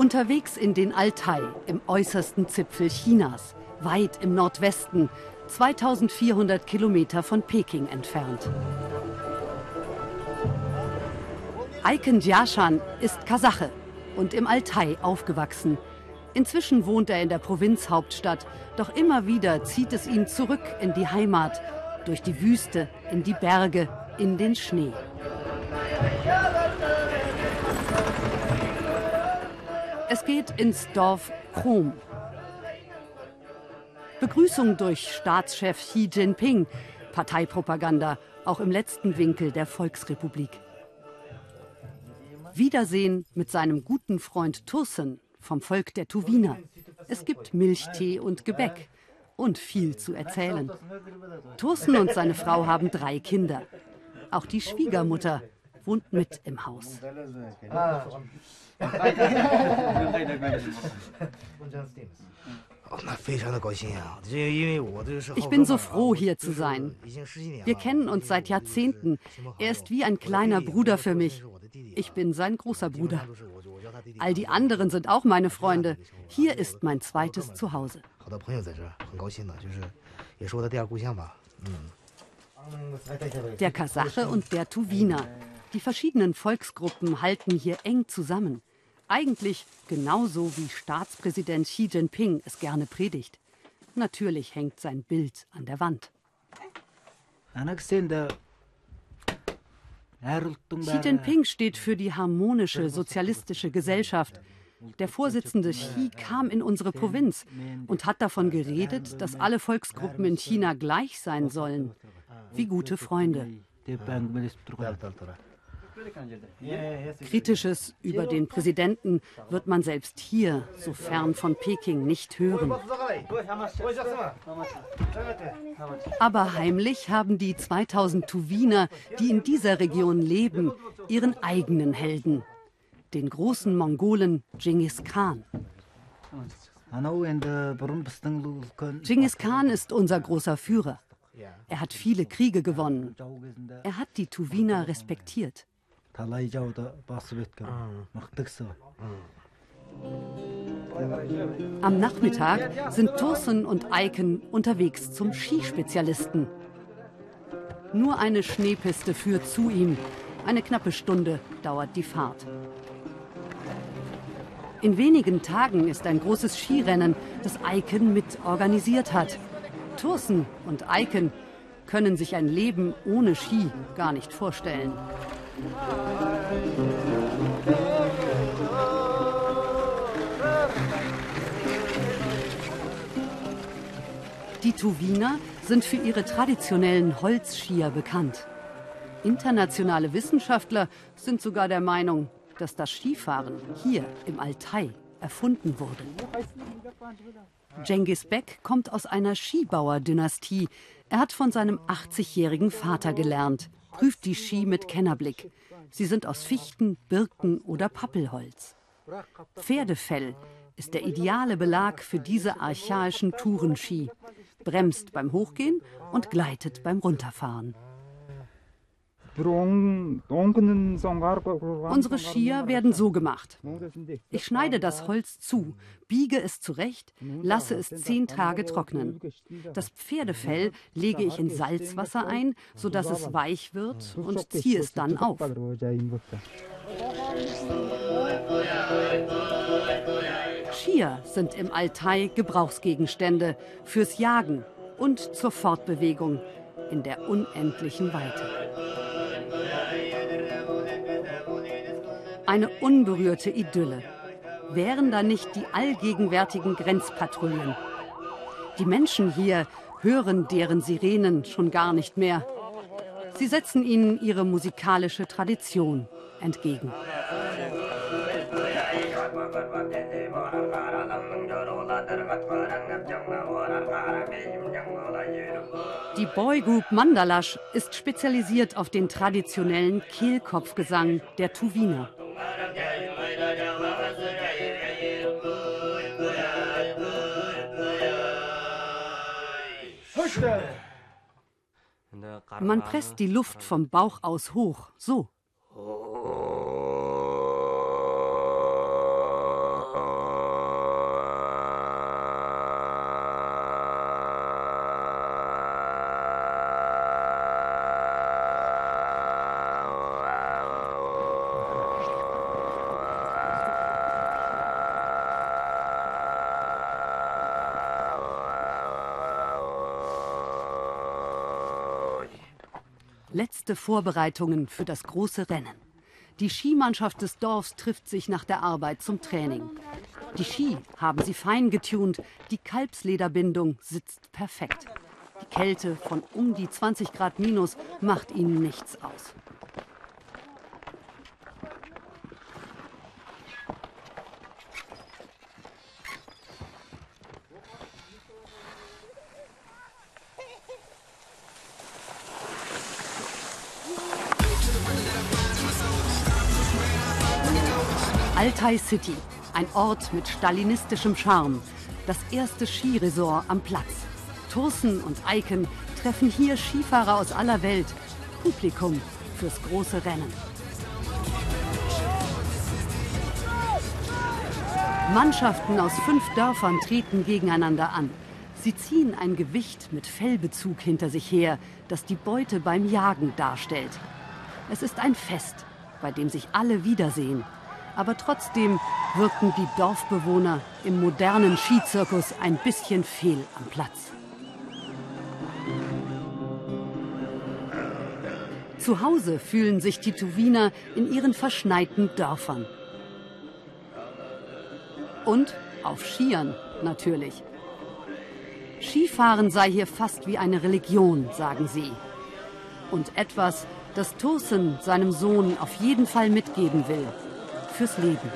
Unterwegs in den Altai, im äußersten Zipfel Chinas, weit im Nordwesten, 2400 Kilometer von Peking entfernt. Aiken Jiashan ist Kasache und im Altai aufgewachsen. Inzwischen wohnt er in der Provinzhauptstadt, doch immer wieder zieht es ihn zurück in die Heimat, durch die Wüste, in die Berge, in den Schnee. Es geht ins Dorf Chrom. Begrüßung durch Staatschef Xi Jinping, Parteipropaganda, auch im letzten Winkel der Volksrepublik. Wiedersehen mit seinem guten Freund Tursen vom Volk der Tuwiner. Es gibt Milchtee und Gebäck und viel zu erzählen. Tursen und seine Frau haben drei Kinder. Auch die Schwiegermutter wohnt mit im Haus. Ich bin so froh, hier zu sein. Wir kennen uns seit Jahrzehnten. Er ist wie ein kleiner Bruder für mich. Ich bin sein großer Bruder. All die anderen sind auch meine Freunde. Hier ist mein zweites Zuhause. Der Kasache und der Tuwiner. Die verschiedenen Volksgruppen halten hier eng zusammen. Eigentlich genauso wie Staatspräsident Xi Jinping es gerne predigt. Natürlich hängt sein Bild an der Wand. Xi Jinping steht für die harmonische sozialistische Gesellschaft. Der Vorsitzende Xi kam in unsere Provinz und hat davon geredet, dass alle Volksgruppen in China gleich sein sollen, wie gute Freunde. Kritisches über den Präsidenten wird man selbst hier, so fern von Peking, nicht hören. Aber heimlich haben die 2000 Tuwiner, die in dieser Region leben, ihren eigenen Helden, den großen Mongolen Genghis Khan. Genghis Khan ist unser großer Führer. Er hat viele Kriege gewonnen. Er hat die Tuwiner respektiert. Am Nachmittag sind Thorsen und Eiken unterwegs zum Skispezialisten. Nur eine Schneepiste führt zu ihm. Eine knappe Stunde dauert die Fahrt. In wenigen Tagen ist ein großes Skirennen, das Eiken mit organisiert hat. Thorsen und Eiken können sich ein Leben ohne Ski gar nicht vorstellen. Die Tuwiner sind für ihre traditionellen Holzskier bekannt. Internationale Wissenschaftler sind sogar der Meinung, dass das Skifahren hier im Altai erfunden wurde. Genghis Beck kommt aus einer Skibauerdynastie. Er hat von seinem 80-jährigen Vater gelernt prüft die Ski mit Kennerblick. Sie sind aus Fichten, Birken oder Pappelholz. Pferdefell ist der ideale Belag für diese archaischen Tourenski. Bremst beim Hochgehen und gleitet beim Runterfahren. Unsere Skier werden so gemacht. Ich schneide das Holz zu, biege es zurecht, lasse es zehn Tage trocknen. Das Pferdefell lege ich in Salzwasser ein, sodass es weich wird und ziehe es dann auf. Skier sind im Altai Gebrauchsgegenstände fürs Jagen und zur Fortbewegung in der unendlichen Weite. Eine unberührte Idylle. Wären da nicht die allgegenwärtigen Grenzpatrouillen? Die Menschen hier hören deren Sirenen schon gar nicht mehr. Sie setzen ihnen ihre musikalische Tradition entgegen. Die Boygroup Mandalash ist spezialisiert auf den traditionellen Kehlkopfgesang der Tuwiner. Man presst die Luft vom Bauch aus hoch, so. Letzte Vorbereitungen für das große Rennen. Die Skimannschaft des Dorfs trifft sich nach der Arbeit zum Training. Die Ski haben sie fein getunt, die Kalbslederbindung sitzt perfekt. Die Kälte von um die 20 Grad minus macht ihnen nichts aus. Altai City, ein Ort mit stalinistischem Charme. Das erste Skiresort am Platz. Thursen und Eiken treffen hier Skifahrer aus aller Welt. Publikum fürs große Rennen. Mannschaften aus fünf Dörfern treten gegeneinander an. Sie ziehen ein Gewicht mit Fellbezug hinter sich her, das die Beute beim Jagen darstellt. Es ist ein Fest, bei dem sich alle wiedersehen aber trotzdem wirkten die Dorfbewohner im modernen Skizirkus ein bisschen fehl am Platz. Zu Hause fühlen sich die Tuwiner in ihren verschneiten Dörfern. Und auf Skiern natürlich. Skifahren sei hier fast wie eine Religion, sagen sie. Und etwas, das Thursen seinem Sohn auf jeden Fall mitgeben will fürs Leben.